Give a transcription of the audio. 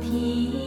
天。